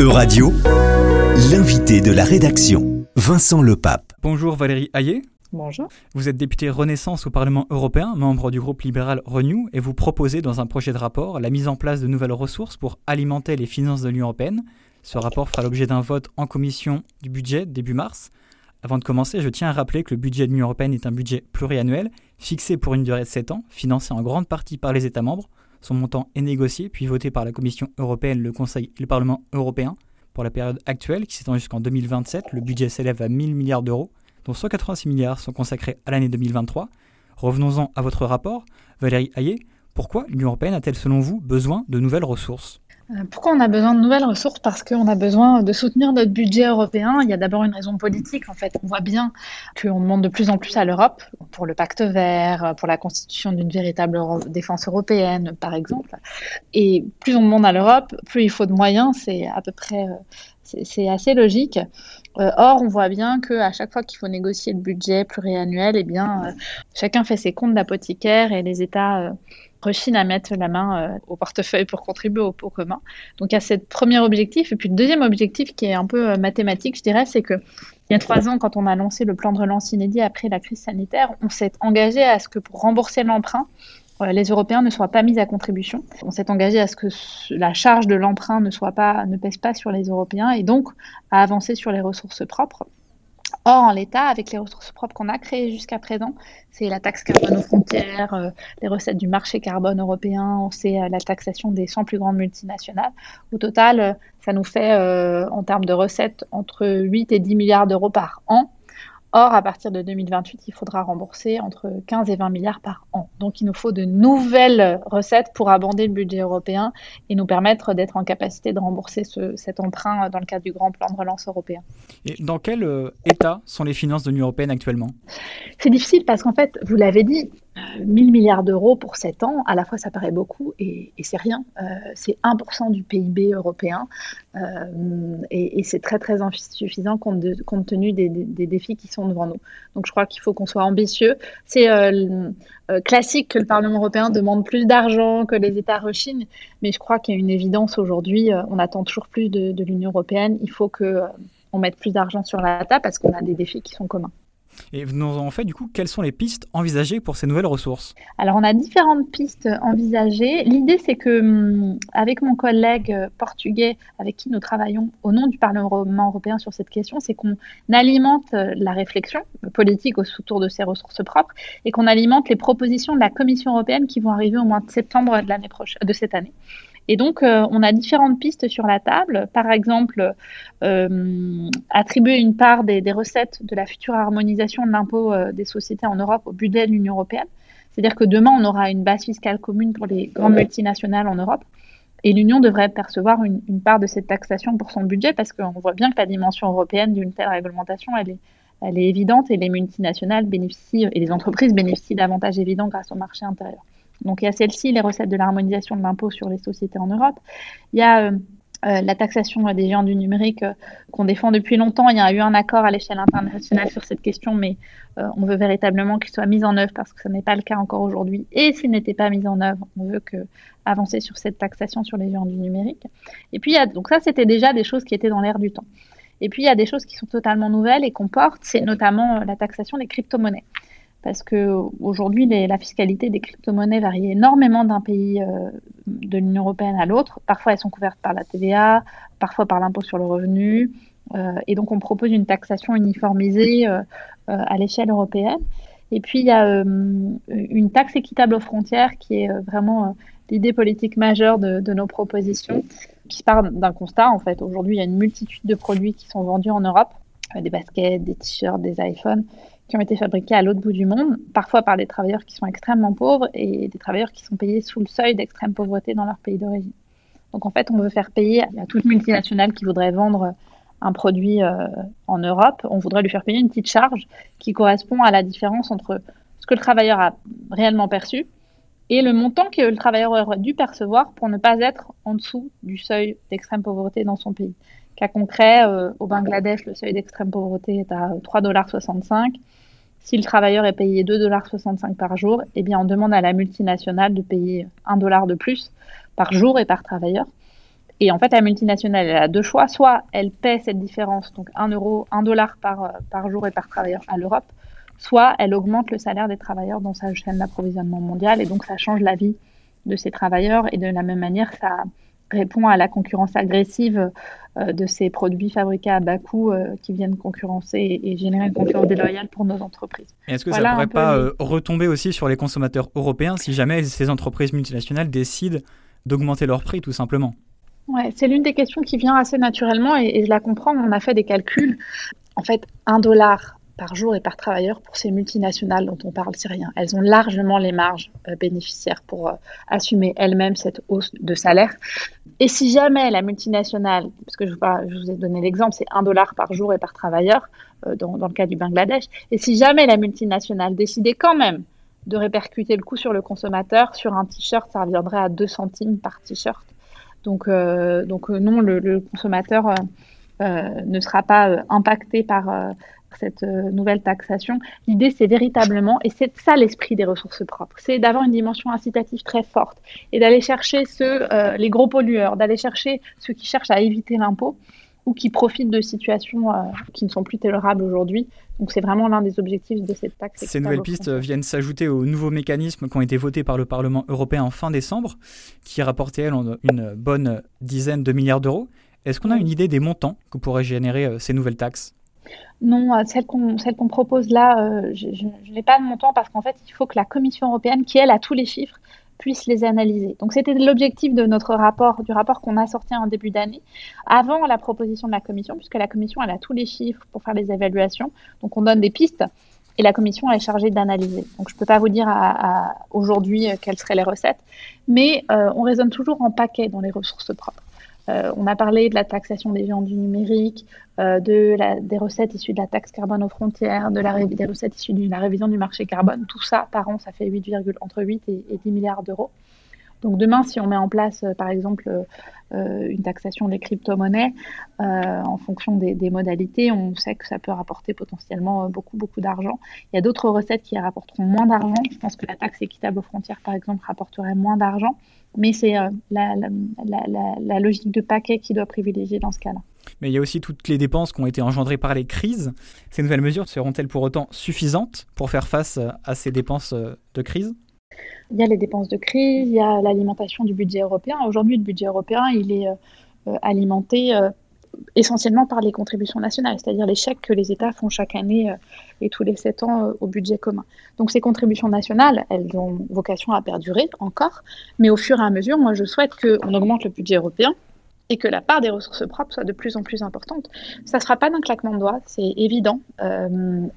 Euradio, l'invité de la rédaction, Vincent Lepape. Bonjour Valérie Hayet. Bonjour. Vous êtes député Renaissance au Parlement européen, membre du groupe libéral Renew, et vous proposez dans un projet de rapport la mise en place de nouvelles ressources pour alimenter les finances de l'Union européenne. Ce rapport fera l'objet d'un vote en commission du budget début mars. Avant de commencer, je tiens à rappeler que le budget de l'Union européenne est un budget pluriannuel, fixé pour une durée de 7 ans, financé en grande partie par les États membres. Son montant est négocié puis voté par la Commission européenne, le Conseil et le Parlement européen. Pour la période actuelle, qui s'étend jusqu'en 2027, le budget s'élève à 1000 milliards d'euros, dont 186 milliards sont consacrés à l'année 2023. Revenons-en à votre rapport. Valérie Hayet, pourquoi l'Union européenne a-t-elle selon vous besoin de nouvelles ressources? Pourquoi on a besoin de nouvelles ressources? Parce qu'on a besoin de soutenir notre budget européen. Il y a d'abord une raison politique. En fait, on voit bien qu'on demande de plus en plus à l'Europe pour le pacte vert, pour la constitution d'une véritable défense européenne, par exemple. Et plus on demande à l'Europe, plus il faut de moyens. C'est à peu près, euh, c'est assez logique. Euh, or, on voit bien qu'à chaque fois qu'il faut négocier le budget pluriannuel, eh bien, chacun fait ses comptes d'apothicaire et les États rechigne à mettre la main euh, au portefeuille pour contribuer au pot commun. Donc, il y a ce premier objectif. Et puis, le deuxième objectif qui est un peu euh, mathématique, je dirais, c'est que il y a trois ans, quand on a lancé le plan de relance inédit après la crise sanitaire, on s'est engagé à ce que pour rembourser l'emprunt, euh, les Européens ne soient pas mis à contribution. On s'est engagé à ce que la charge de l'emprunt ne soit pas, ne pèse pas sur les Européens et donc à avancer sur les ressources propres. Or, en l'état, avec les ressources propres qu'on a créées jusqu'à présent, c'est la taxe carbone aux frontières, euh, les recettes du marché carbone européen, c'est euh, la taxation des 100 plus grandes multinationales. Au total, euh, ça nous fait, en termes de recettes, entre 8 et 10 milliards d'euros par an. Or, à partir de 2028, il faudra rembourser entre 15 et 20 milliards par an. Donc, il nous faut de nouvelles recettes pour abonder le budget européen et nous permettre d'être en capacité de rembourser cet emprunt dans le cadre du grand plan de relance européen. Et dans quel euh, état sont les finances de l'Union européenne actuellement? C'est difficile parce qu'en fait, vous l'avez dit, 1000 milliards d'euros pour 7 ans, à la fois ça paraît beaucoup et, c'est rien. Euh, c'est 1% du PIB européen euh, et, c'est très très insuffisant compte, tenu des, défis qui sont devant nous. Donc je crois qu'il faut qu'on soit ambitieux. C'est euh, classique que le Parlement européen demande plus d'argent, que les États rechignent, mais je crois qu'il y a une évidence aujourd'hui. on attend toujours plus de, de l'Union européenne. Il faut que on mette plus d'argent sur la table parce qu'on a des défis qui sont communs. Et vous nous en fait du coup, quelles sont les pistes envisagées pour ces nouvelles ressources? Alors on a différentes pistes envisagées. L'idée c'est que hum, avec mon collègue portugais avec qui nous travaillons au nom du Parlement européen sur cette question, c'est qu'on alimente la réflexion politique autour de ces ressources propres et qu'on alimente les propositions de la Commission européenne qui vont arriver au mois de septembre de cette année. Et donc, euh, on a différentes pistes sur la table. Par exemple, euh, attribuer une part des, recettes de la future harmonisation de l'impôt euh, des sociétés en Europe au budget de l'Union européenne. C'est-à-dire que demain, on aura une base fiscale commune pour les grandes multinationales en Europe. Et l'Union devrait percevoir une, part de cette taxation pour son budget parce qu'on voit bien que la dimension européenne d'une telle réglementation, elle est, elle est évidente et les multinationales bénéficient et les entreprises bénéficient d'avantages évidents grâce au marché intérieur. Donc il y a celle-ci, les recettes de l'harmonisation de l'impôt sur les sociétés en Europe. Il y a euh, euh, la taxation des géants du numérique euh, qu'on défend depuis longtemps. Il y a eu un accord à l'échelle internationale sur cette question, mais on veut véritablement qu'il soit mis en œuvre parce que ce n'est pas le cas encore aujourd'hui. Et s'il n'était pas mis en œuvre, on veut avancer sur cette taxation sur les géants du numérique. Et puis, ça, c'était déjà des choses qui étaient dans l'air du temps. Et puis, il y a des choses qui sont totalement nouvelles et qu'on porte, c'est notamment la taxation des crypto-monnaies parce que aujourd'hui la fiscalité des crypto-monnaies varie énormément d'un pays euh, de l'Union européenne à l'autre. Parfois elles sont couvertes par la TVA, parfois par l'impôt sur le revenu, euh, et donc on propose une taxation uniformisée euh, à l'échelle européenne. Et puis il y a une taxe équitable aux frontières qui est vraiment l'idée politique majeure de, de, nos propositions, qui part d'un constat en fait. Aujourd'hui il y a une multitude de produits qui sont vendus en Europe, des baskets, des t-shirts, des iPhones qui ont été fabriqués à l'autre bout du monde, parfois par des travailleurs qui sont extrêmement pauvres et des travailleurs qui sont payés sous le seuil d'extrême pauvreté dans leur pays d'origine. Donc en fait, on veut faire payer à toute multinationale qui voudrait vendre un produit euh, en Europe, on voudrait lui faire payer une petite charge qui correspond à la différence entre ce que le travailleur a réellement perçu et le montant que le travailleur aurait dû percevoir pour ne pas être en dessous du seuil d'extrême pauvreté dans son pays. Cas concret, euh, au Bangladesh, le seuil d'extrême pauvreté est à 3,65$. Si le travailleur est payé 2,65$ par jour, eh bien, on demande à la multinationale de payer 1$ de plus par jour et par travailleur. Et en fait, la multinationale, elle a deux choix. Soit elle paie cette différence, donc 1 euro, 1 dollar par, par jour et par travailleur à l'Europe, soit elle augmente le salaire des travailleurs dans sa chaîne d'approvisionnement mondiale. Et donc, ça change la vie de ces travailleurs. Et de la même manière, ça répond à la concurrence agressive euh, de ces produits fabriqués à bas coût euh, qui viennent concurrencer et, générer une concurrence déloyale pour nos entreprises. Est-ce que ça ne pourrait pas euh, retomber aussi sur les consommateurs européens si jamais ces entreprises multinationales décident d'augmenter leur prix tout simplement? Ouais, c'est l'une des questions qui vient assez naturellement et, et, je la comprends. On a fait des calculs. En fait, un dollar par jour et par travailleur pour ces multinationales dont on parle, c'est rien. Elles ont largement les marges euh, bénéficiaires pour euh, assumer elles-mêmes cette hausse de salaire. Et si jamais la multinationale, parce que je, vous ai donné l'exemple, c'est un dollar par jour et par travailleur euh, dans, le cas du Bangladesh, et si jamais la multinationale décidait quand même de répercuter le coût sur le consommateur, sur un t-shirt, ça reviendrait à 2 centimes par t-shirt. Donc, donc non, le consommateur ne sera pas impacté par cette euh, nouvelle taxation. L'idée, c'est véritablement, et c'est ça l'esprit des ressources propres, c'est d'avoir une dimension incitative très forte et d'aller chercher ceux, euh, les gros pollueurs, d'aller chercher ceux qui cherchent à éviter l'impôt ou qui profitent de situations euh, qui ne sont plus tolérables aujourd'hui. Donc c'est vraiment l'un des objectifs de cette taxe. Ces nouvelles pistes viennent s'ajouter aux nouveaux mécanismes qui ont été votés par le Parlement européen en fin décembre, qui rapportaient elles, une bonne dizaine de milliards d'euros. Est-ce qu'on a une idée des montants que pourraient générer ces nouvelles taxes? Non, euh, celle qu'on propose là, euh, je, n'ai pas de montant parce qu'en fait, il faut que la Commission européenne, qui elle a tous les chiffres, puisse les analyser. Donc c'était l'objectif de notre rapport, du rapport qu'on a sorti en début d'année, avant la proposition de la Commission, puisque la Commission elle a tous les chiffres pour faire les évaluations. Donc on donne des pistes et la Commission est chargée d'analyser. Donc je ne peux pas vous dire aujourd'hui euh, quelles seraient les recettes, mais on raisonne toujours en paquet dans les ressources propres. Euh, on a parlé de la taxation des géants du numérique, euh, de la, des recettes issues de la taxe carbone aux frontières, de la, des recettes issues de la révision du marché carbone. Tout ça, par an, ça fait 8, entre 8 et, 10 milliards d'euros. Donc demain, si on met en place, euh, par exemple, une taxation des crypto-monnaies en fonction des, modalités, on sait que ça peut rapporter potentiellement beaucoup, beaucoup d'argent. Il y a d'autres recettes qui rapporteront moins d'argent. Je pense que la taxe équitable aux frontières, par exemple, rapporterait moins d'argent mais c'est euh, la, logique de paquet qui doit privilégier dans ce cas-là. Mais il y a aussi toutes les dépenses qui ont été engendrées par les crises. Ces nouvelles mesures seront-elles pour autant suffisantes pour faire face euh, à ces dépenses euh, de crise? Il y a les dépenses de crise, il y a l'alimentation du budget européen. Aujourd'hui, le budget européen, il est alimenté essentiellement par les contributions nationales, c'est-à-dire les chèques que les États font chaque année euh, et tous les sept ans euh, au budget commun. Donc ces contributions nationales, elles ont vocation à perdurer encore, mais au fur et à mesure, moi je souhaite qu'on augmente le budget européen et que la part des ressources propres soit de plus en plus importante. Ça ne sera pas d'un claquement de doigts, c'est évident, euh,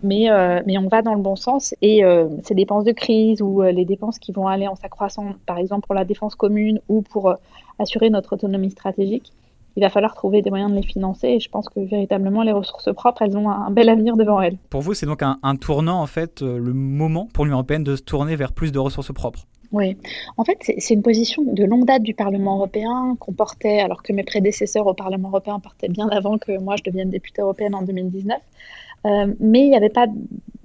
mais, mais on va dans le bon sens et ces dépenses de crise ou les dépenses qui vont aller en s'accroissant, par exemple pour la défense commune ou pour assurer notre autonomie stratégique, il va falloir trouver des moyens de les financer et je pense que véritablement les ressources propres, elles ont un bel avenir devant elles. Pour vous, c'est donc un, tournant, en fait, euh, le moment pour l'Union européenne de se tourner vers plus de ressources propres? Oui, en fait, c'est une position de longue date du Parlement européen qu'on portait, alors que mes prédécesseurs au Parlement européen portaient bien avant que moi je devienne députée européenne en 2019. Euh, mais il n'y avait pas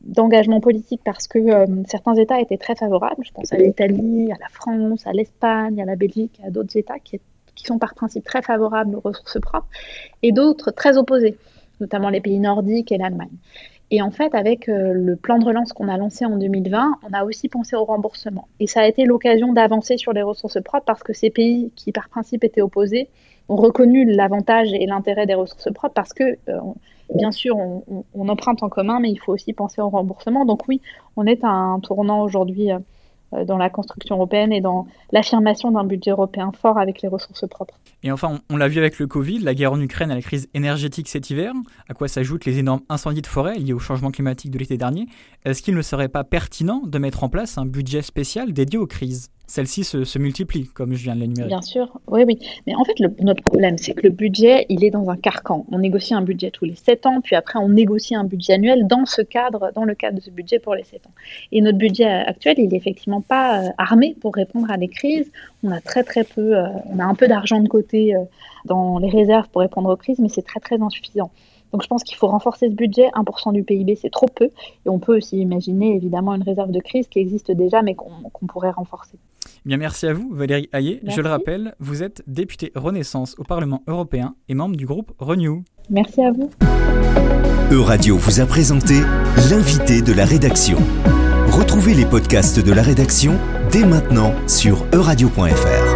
d'engagement politique parce que euh, certains États étaient très favorables. Je pense à l'Italie, à la France, à l'Espagne, à la Belgique, à d'autres États qui sont par principe très favorables aux ressources propres, et d'autres très opposés, notamment les pays nordiques et l'Allemagne. Et en fait, avec euh, le plan de relance qu'on a lancé en 2020, on a aussi pensé au remboursement. Et ça a été l'occasion d'avancer sur les ressources propres parce que ces pays qui, par principe, étaient opposés, ont reconnu l'avantage et l'intérêt des ressources propres parce que, euh, bien sûr, on, emprunte en commun, mais il faut aussi penser au remboursement. Donc oui, on est à un tournant aujourd'hui euh, dans la construction européenne et dans l'affirmation d'un budget européen fort avec les ressources propres. Et enfin, on, l'a vu avec le Covid, la guerre en Ukraine et la crise énergétique cet hiver, à quoi s'ajoutent les énormes incendies de forêt liés au changement climatique de l'été dernier. Est-ce qu'il ne serait pas pertinent de mettre en place un budget spécial dédié aux crises? Celles-ci se, multiplient, comme je viens de l'énumérer. Bien sûr, oui, oui. Mais en fait, notre problème, c'est que le budget, il est dans un carcan. On négocie un budget tous les 7 ans, puis après, on négocie un budget annuel dans ce cadre, dans le cadre de ce budget pour les 7 ans. Et notre budget actuel, il n'est effectivement pas euh, armé pour répondre à des crises. On a très, très peu, euh, on a un peu d'argent de côté euh, dans les réserves pour répondre aux crises, mais c'est très, très insuffisant. Donc je pense qu'il faut renforcer ce budget. 1% du PIB, c'est trop peu. Et on peut aussi imaginer évidemment une réserve de crise qui existe déjà, mais qu'on pourrait renforcer. Bien, merci à vous, Valérie Hayet. Je le rappelle, vous êtes députée Renaissance au Parlement européen et membre du groupe Renew. Merci à vous. Euradio vous a présenté l'invité de la rédaction. Retrouvez les podcasts de la rédaction dès maintenant sur euradio.fr.